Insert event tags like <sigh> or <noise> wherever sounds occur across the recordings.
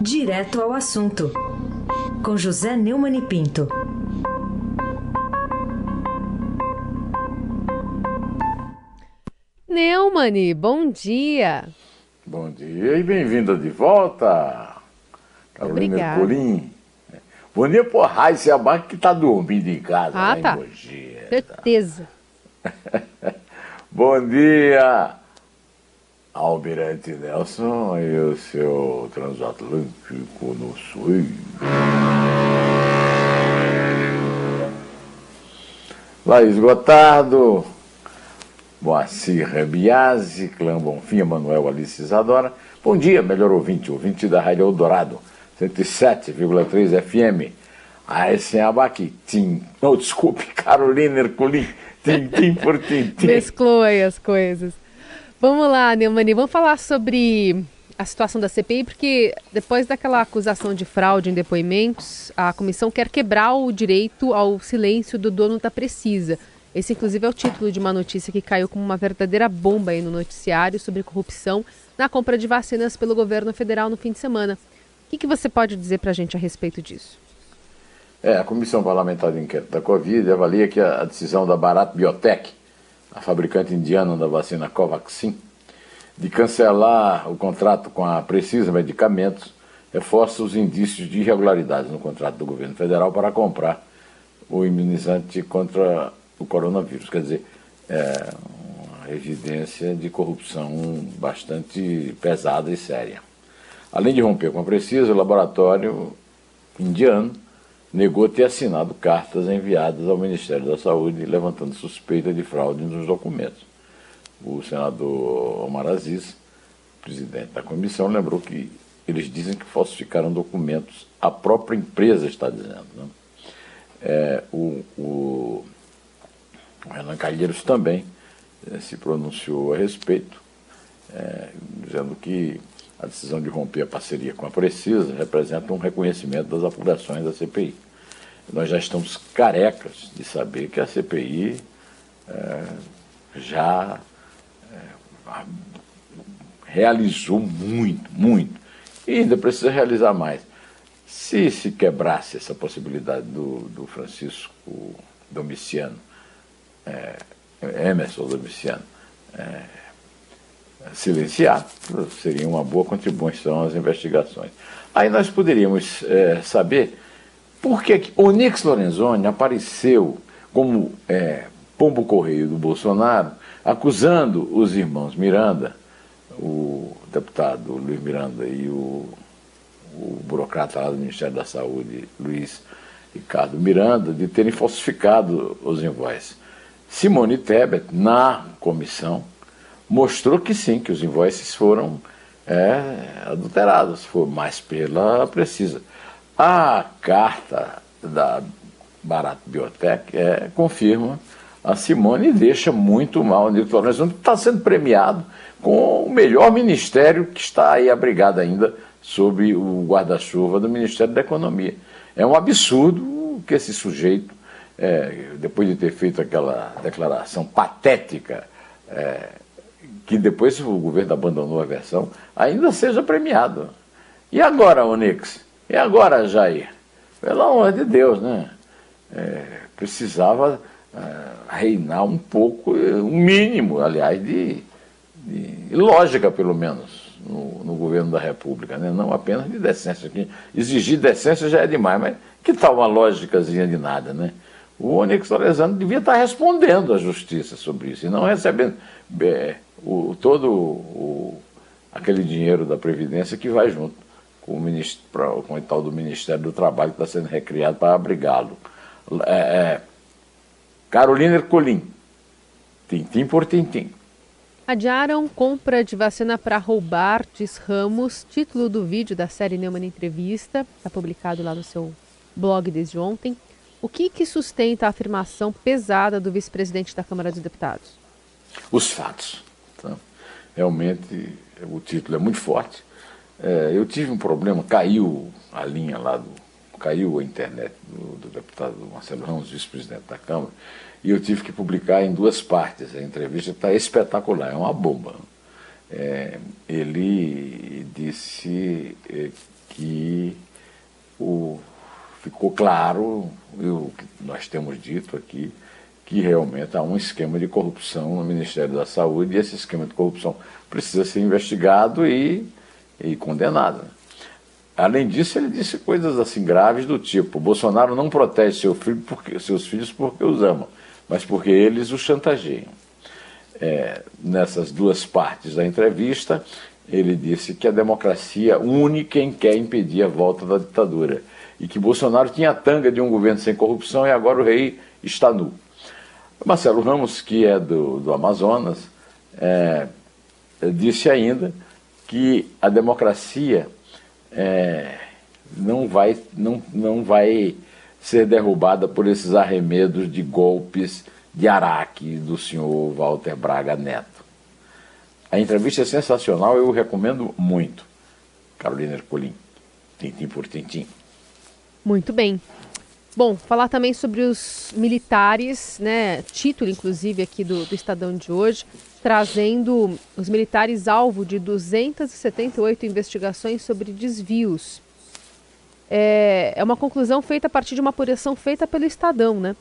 Direto ao assunto, com José Neumann e Pinto. Neumani, bom dia. Bom dia e bem-vinda de volta, Carolina Obrigada. Colim. Bom dia pro Raíssa Abac que tá dormindo em casa. Ah, em tá. Certeza. Bom dia, <laughs> Almirante Nelson e o seu transatlântico no sul. Laís Gotardo, Moacir Rabiazzi, Clã Bonfim, Manuel Alice Isadora. Bom dia, melhor ouvinte, ouvinte da Rádio Eldorado, 107,3 FM. A esse Abac, Tim. Não, desculpe, <laughs> Carolina Herculin, Tintim por Tintim. Mesclou aí as coisas. Vamos lá, Neumani, vamos falar sobre a situação da CPI, porque depois daquela acusação de fraude em depoimentos, a comissão quer quebrar o direito ao silêncio do dono da Precisa. Esse, inclusive, é o título de uma notícia que caiu como uma verdadeira bomba aí no noticiário sobre corrupção na compra de vacinas pelo governo federal no fim de semana. O que, que você pode dizer para a gente a respeito disso? É, a Comissão Parlamentar de Inquérito da Covid avalia que a decisão da Bharat Biotech, a fabricante indiana da vacina Covaxin, de cancelar o contrato com a Precisa Medicamentos reforça os indícios de irregularidades no contrato do governo federal para comprar o imunizante contra o coronavírus. Quer dizer, é uma evidência de corrupção bastante pesada e séria. Além de romper com a Precisa, o laboratório indiano negou ter assinado cartas enviadas ao Ministério da Saúde levantando suspeita de fraude nos documentos. O senador Omar Aziz, presidente da comissão, lembrou que eles dizem que falsificaram documentos, a própria empresa está dizendo. Né? É, o, o, Renan Calheiros também eh, se pronunciou a respeito, eh, dizendo que a decisão de romper a parceria com a Precisa representa um reconhecimento das apurações da CPI. Nós já estamos carecas de saber que a CPI eh, já a- realizou muito, muito, e ainda precisa realizar mais. Se se quebrasse essa possibilidade do, do Francisco Domiciano, eh, Emerson Domiciano, eh, silenciar, seria uma boa contribuição às investigações. Aí nós poderíamos eh, saber por que que Lorenzoni apareceu como eh, pombo correio do Bolsonaro, acusando os irmãos Miranda, o deputado Luiz Miranda e o, o burocrata lá do Ministério da Saúde, Luiz Ricardo Miranda, de terem falsificado os invoices. Simone Tebet, na comissão, mostrou que sim, que os invoices foram é, adulterados, foi mais pela precisa. A carta da Barato Biotech é, confirma a Simone e deixa muito mal o Nilton que está sendo premiado com o melhor ministério que está aí abrigado ainda sob o guarda-chuva do Ministério da Economia. É um absurdo que esse sujeito, é, depois de ter feito aquela declaração patética, é, que depois o governo abandonou a versão, ainda seja premiado. E agora, Onix? E agora, Jair? Pelo amor de Deus, né? É, precisava é, reinar um pouco, um mínimo, aliás, de, de lógica, pelo menos, no, no governo da República, né? não apenas de decência. Exigir decência já é demais, mas que tal uma lógicazinha de nada, né? O Onyx Lorenzano devia estar respondendo à justiça sobre isso, e não recebendo é, o, todo o, aquele dinheiro da Previdência que vai junto o, ministro, com o tal do Ministério do Trabalho que está sendo recriado para abrigá-lo. É, é, Carolina Ercolim, tintim por tintim. Adiaram compra de vacina para roubar, diz Ramos. Título do vídeo da série Neumann Entrevista, está publicado lá no seu blog desde ontem. O que, que sustenta a afirmação pesada do vice-presidente da Câmara dos Deputados? os fatos. tá? Realmente, o título é muito forte. É, eu tive um problema, caiu a linha lá do. caiu a internet do, do deputado Marcelo Ramos, vice-presidente da Câmara, e eu tive que publicar em duas partes. A entrevista está espetacular, é uma bomba. é, ele disse é, que o, ficou claro, o que nós temos dito aqui, que realmente há um esquema de corrupção no Ministério da Saúde e esse esquema de corrupção precisa ser investigado e, e condenado. Além disso, ele disse coisas assim graves do tipo: Bolsonaro não protege seu filho porque, seus filhos porque os ama, mas porque eles o chantageiam. É, nessas duas partes da entrevista, ele disse que a democracia une quem quer impedir a volta da ditadura e que Bolsonaro tinha a tanga de um governo sem corrupção e agora o rei está nu. Marcelo Ramos, que é do, do Amazonas, é, disse ainda que a democracia é, não, vai, não, não vai ser derrubada por esses arremedos de golpes de Araque do senhor Walter Braga Neto. A entrevista é sensacional, eu recomendo muito. Carolina Ercolim, tintim por tintim. Muito bem. Bom, falar também sobre os militares, né? Título, inclusive, aqui do, do Estadão de hoje, trazendo os militares alvo de 278 investigações sobre desvios. É, é uma conclusão feita a partir de uma apuração feita pelo Estadão, né?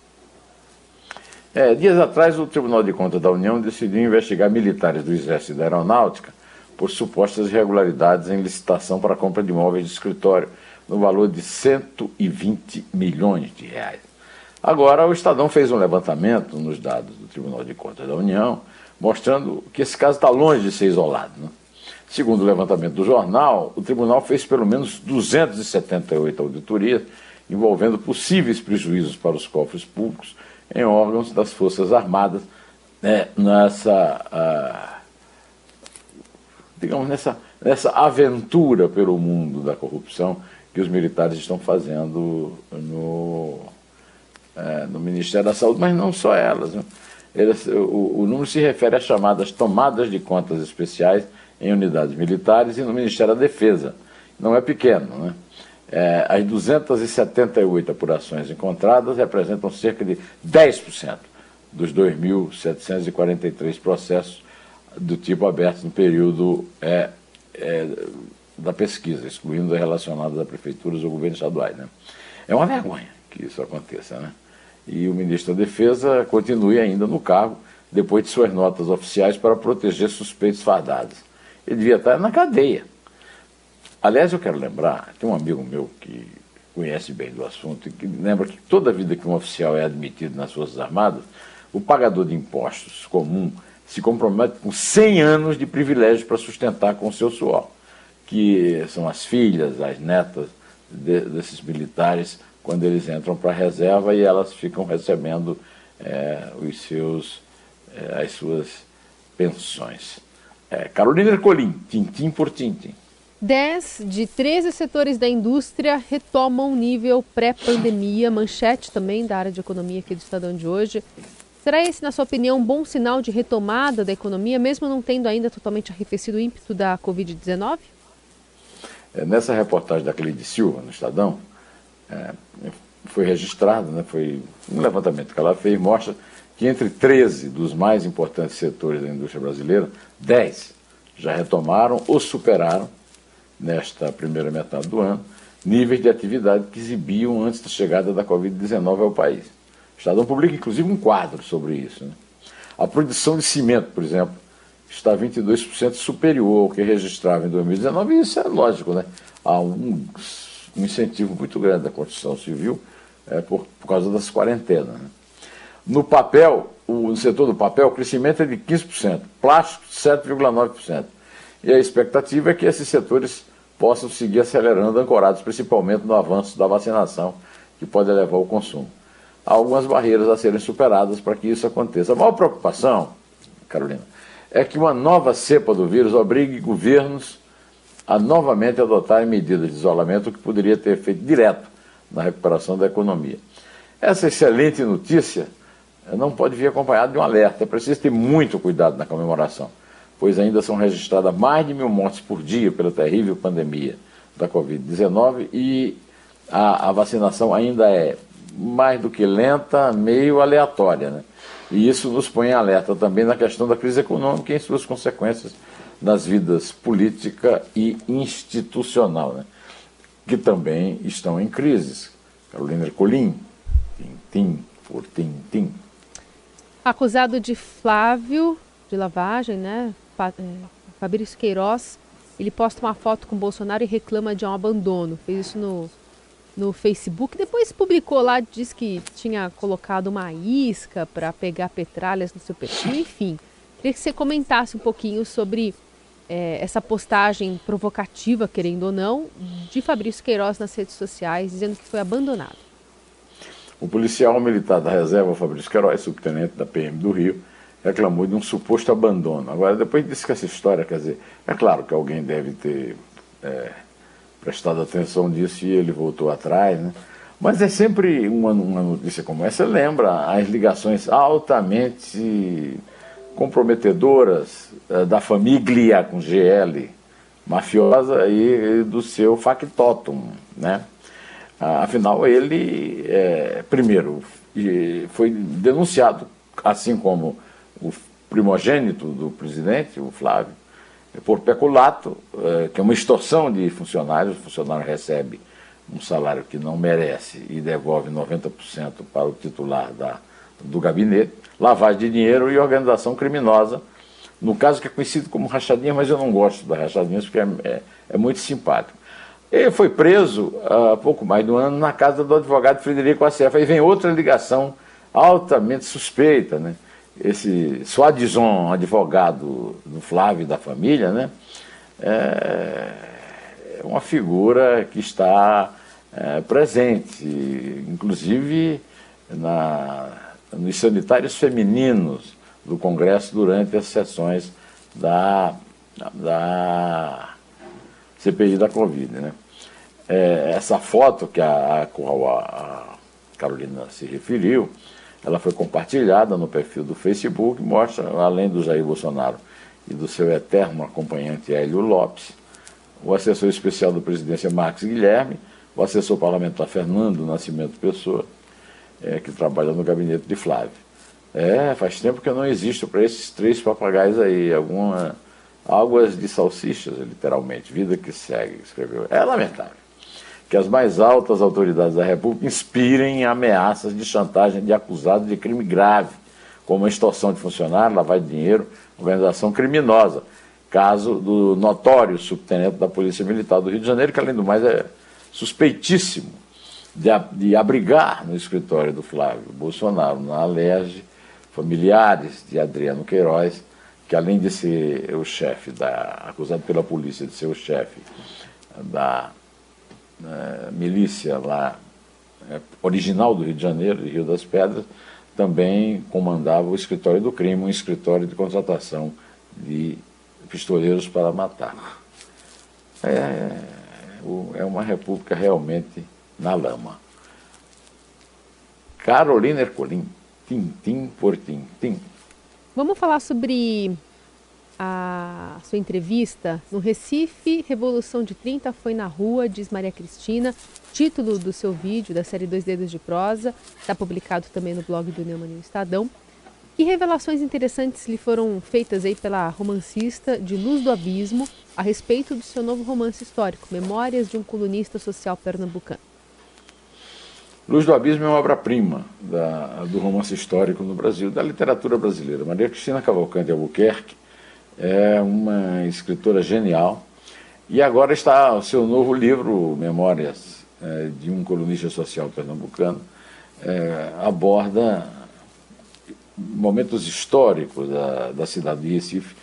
É, dias atrás, o Tribunal de Contas da União decidiu investigar militares do Exército e da Aeronáutica por supostas irregularidades em licitação para compra de imóveis de escritório no valor de 120 milhões de reais. Agora, o Estadão fez um levantamento nos dados do Tribunal de Contas da União, mostrando que esse caso está longe de ser isolado. Né? Segundo o levantamento do jornal, o tribunal fez pelo menos 278 auditorias envolvendo possíveis prejuízos para os cofres públicos em órgãos das Forças Armadas né, nessa, ah, digamos, nessa, nessa aventura pelo mundo da corrupção que os militares estão fazendo no, é, no Ministério da Saúde, mas não só elas. Né? O, o, número se refere às chamadas tomadas de contas especiais em unidades militares e no Ministério da Defesa. Não é pequeno. Né? É, as 278 apurações encontradas representam cerca de 10% dos 2.743 processos do tipo aberto no período é, é, da pesquisa, excluindo as relacionadas a prefeituras ou governos estaduais. Né? É uma vergonha que isso aconteça. Né? E o ministro da Defesa continue ainda no cargo, depois de suas notas oficiais para proteger suspeitos fardados. Ele devia estar na cadeia. Aliás, eu quero lembrar, tem um amigo meu que conhece bem do assunto e que lembra que toda vida que um oficial é admitido nas Forças Armadas, o pagador de impostos comum se compromete com 100 anos de privilégios para sustentar com o seu suor que são as filhas, as netas de, desses militares, quando eles entram para a reserva e elas ficam recebendo é, os seus, é, as suas pensões. É, Carolina Ercolim, tintim por tintim. 10 de 13 setores da indústria retomam nível pré-pandemia, manchete também da área de economia aqui do Estadão de hoje. Será esse, na sua opinião, um bom sinal de retomada da economia, mesmo não tendo ainda totalmente arrefecido o ímpeto da Covid-19? É, nessa reportagem da Cleide Silva, no Estadão, é, foi registrado, né, foi um levantamento que ela fez, mostra que entre 13 dos mais importantes setores da indústria brasileira, 10 já retomaram ou superaram, nesta primeira metade do ano, níveis de atividade que exibiam antes da chegada da Covid-19 ao país. O Estadão publica, inclusive, um quadro sobre isso. Né? A produção de cimento, por exemplo, está 22% superior ao que registrava em 2019, e isso é lógico, né? Há um, um incentivo muito grande da construção civil é, por, por causa das quarentenas. Né? No papel, o, no setor do papel, o crescimento é de 15%, plástico 7,9%. E a expectativa é que esses setores possam seguir acelerando, ancorados principalmente no avanço da vacinação, que pode elevar o consumo. Há algumas barreiras a serem superadas para que isso aconteça. A maior preocupação, Carolina, é que uma nova cepa do vírus obrigue governos a novamente adotarem medidas de isolamento, que poderia ter efeito direto na recuperação da economia. Essa excelente notícia eh, não pode vir acompanhada de um alerta. É preciso ter muito cuidado na comemoração, pois ainda são registradas mais de mil mortes por dia pela terrível pandemia da Covid-19 e a, a, vacinação ainda é mais do que lenta, meio aleatória. Né? E isso nos põe em alerta também na questão da crise econômica e em suas consequências nas vidas política e institucional, né? que também estão em crises. Carolina Ercolim, tim, por tim, tim. Acusado de Flávio, de lavagem, né? É, Fabrício Queiroz, ele posta uma foto com Bolsonaro e reclama de um abandono. Fez isso no, no Facebook. Depois publicou lá, disse que tinha colocado uma isca para pegar petralhas no seu perfil. Enfim, queria que você comentasse um pouquinho sobre é, essa postagem provocativa, querendo ou não, de Fabrício Queiroz nas redes sociais, dizendo que foi abandonado. O policial militar da reserva, Fabrício Queiroz, subtenente da PM do Rio, reclamou de um suposto abandono. Agora, depois disse que essa história, quer dizer, é claro que alguém deve ter é, prestado atenção nisso e ele voltou atrás, né? Mas é sempre uma, uma notícia como essa, lembra as ligações altamente comprometedoras uh, da família com GL mafiosa e, do seu factotum, né? Afinal, ele, é, primeiro, foi denunciado, assim como o primogênito do presidente, o Flávio, por peculato, é, que é uma extorsão de funcionários, o funcionário recebe um salário que não merece e devolve 90% para o titular da, do gabinete, lavagem de dinheiro e organização criminosa, no caso que é conhecido como rachadinha, mas eu não gosto da rachadinha porque é, é, é muito simpático. Ele foi preso há pouco mais de um ano na casa do advogado Frederico Acefa. Aí vem outra ligação altamente suspeita, né? Esse Suadison, advogado do Flávio e da família, né? É uma figura que está é, presente, inclusive na, nos sanitários femininos do Congresso durante as sessões da, da CPI da Covid. Né? É, essa foto que a, a, a, Carolina se referiu, ela foi compartilhada no perfil do Facebook, mostra, além do Jair Bolsonaro e do seu eterno acompanhante Hélio Lopes, o assessor especial da presidência Marcos Guilherme, o assessor parlamentar Fernando Nascimento Pessoa, é, que trabalha no gabinete de Flávio. É, faz tempo que eu não existo para esses três papagaios aí, alguma águas de salsichas, literalmente, vida que segue, escreveu. É lamentável que as mais altas autoridades da República inspirem ameaças de chantagem de acusados de crime grave, como extorsão de funcionário, lavagem de dinheiro, organização criminosa. Caso do notório subtenente da Polícia Militar do Rio de Janeiro, que além do mais é suspeitíssimo de, de abrigar no escritório do Flávio Bolsonaro, na Alerj, familiares de Adriano Queiroz, que além de ser o chefe da. acusado pela polícia de ser o chefe da né, milícia lá é, original do Rio de Janeiro, de Rio das Pedras, também comandava o escritório do crime, um escritório de contratação de pistoleiros para matar. É, é uma república realmente na lama. Carolina Ercolim, tintim por tintim. Vamos falar sobre a sua entrevista no Recife, Revolução de 30 foi na rua, diz Maria Cristina. Título do seu vídeo da série Dois Dedos de Prosa, está publicado também no blog do Neumann e Estadão. Que revelações interessantes lhe foram feitas aí pela romancista de Luz do Abismo a respeito do seu novo romance histórico, Memórias de um Colunista Social Pernambucano? Luz do Abismo é uma obra-prima do romance histórico no Brasil, da literatura brasileira. Maria Cristina Cavalcante Albuquerque é uma escritora genial e agora está o seu novo livro, Memórias é, de um Colunista Social Pernambucano, é, aborda momentos históricos da, da cidade de Recife.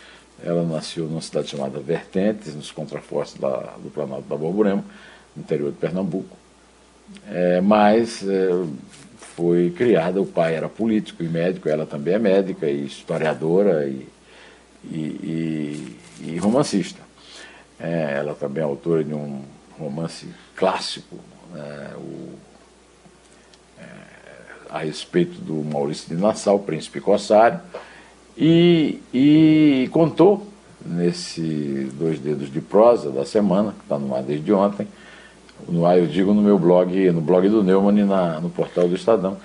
Ela nasceu numa cidade chamada Vertentes, nos contrafortes da, do Planalto da Borborema, no interior de Pernambuco. É, mas é, foi criada, o pai era político e médico, ela também é médica e historiadora e, e, e, e romancista. É, ela também é autora de um romance clássico, né, o a respeito do Maurício de Nassau, príncipe corsário, e, e contou nesse Dois Dedos de Prosa da semana, que está no ar desde ontem, no eu digo no meu blog, no blog do Neumann e na, no portal do Estadão,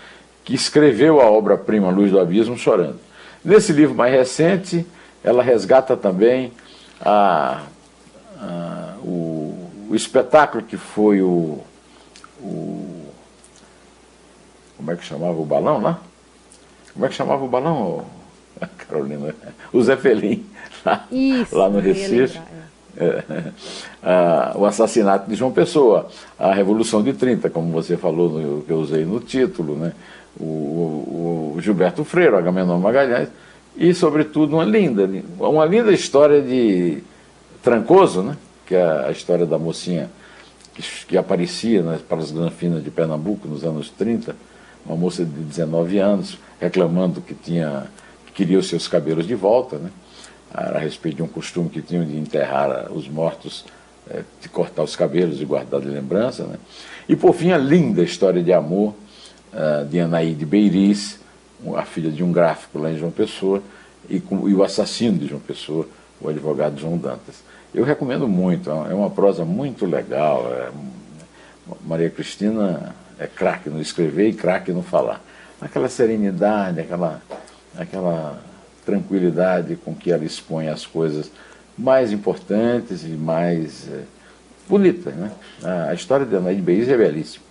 que escreveu a obra-prima Luz do Abismo chorando. Nesse livro mais recente, ela resgata também a, a, o, o, espetáculo que foi o, o. Como é que chamava o balão lá? Como é que chamava o balão, <laughs> Carolina? O Zeppelin, lá, Isso, lá no Recife. É, é, <laughs> o assassinato de João Pessoa, a Revolução de 30, como você falou, no, que eu usei no título, né? o, o, o Gilberto Freire, Agamenon Magalhães, e, sobretudo, uma linda, uma linda história de Trancoso, né? que é a história da mocinha que, que aparecia nas Praças Granfinas de Pernambuco nos anos 30, uma moça de 19 anos, reclamando que tinha que queria os seus cabelos de volta, né? A respeito de um costume que tinham de enterrar os mortos, é, de cortar os cabelos e guardar de lembrança. Né? E, por fim, a linda história de amor uh, de Anaíde Beiriz, a filha de um gráfico lá em João Pessoa, e, o assassino de João Pessoa, o advogado João Dantas. Eu recomendo muito, é uma prosa muito legal. É, Maria Cristina é craque no escrever e craque no falar. Aquela serenidade, aquela, aquela tranquilidade com que ela expõe as coisas mais importantes e mais é, bonitas. Né? A história de Anaíde Beiriz é belíssima.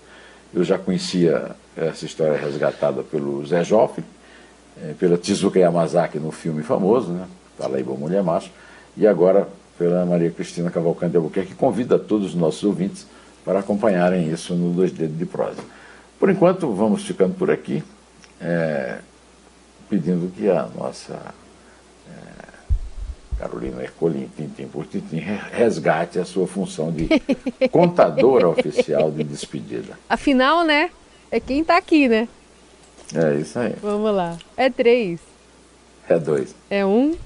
Eu já conhecia essa história resgatada pelo Zé Joffre, é, pela Tizuka Yamazaki no filme famoso, né? Paraíba Mulher Macho, e agora pela Maria Cristina Cavalcante Albuquerque, que convida todos os nossos ouvintes para acompanharem isso no Dois Dedos de Prosa. Por enquanto, vamos ficando por aqui, é, pedindo que a nossa é, Carolina Ercolim, tintim por tintim, resgate a sua função de <laughs> contadora oficial de despedida. Afinal, né? É quem tá aqui, né? É isso aí. Vamos lá. É três. É dois. É um.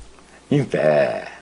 Em pé.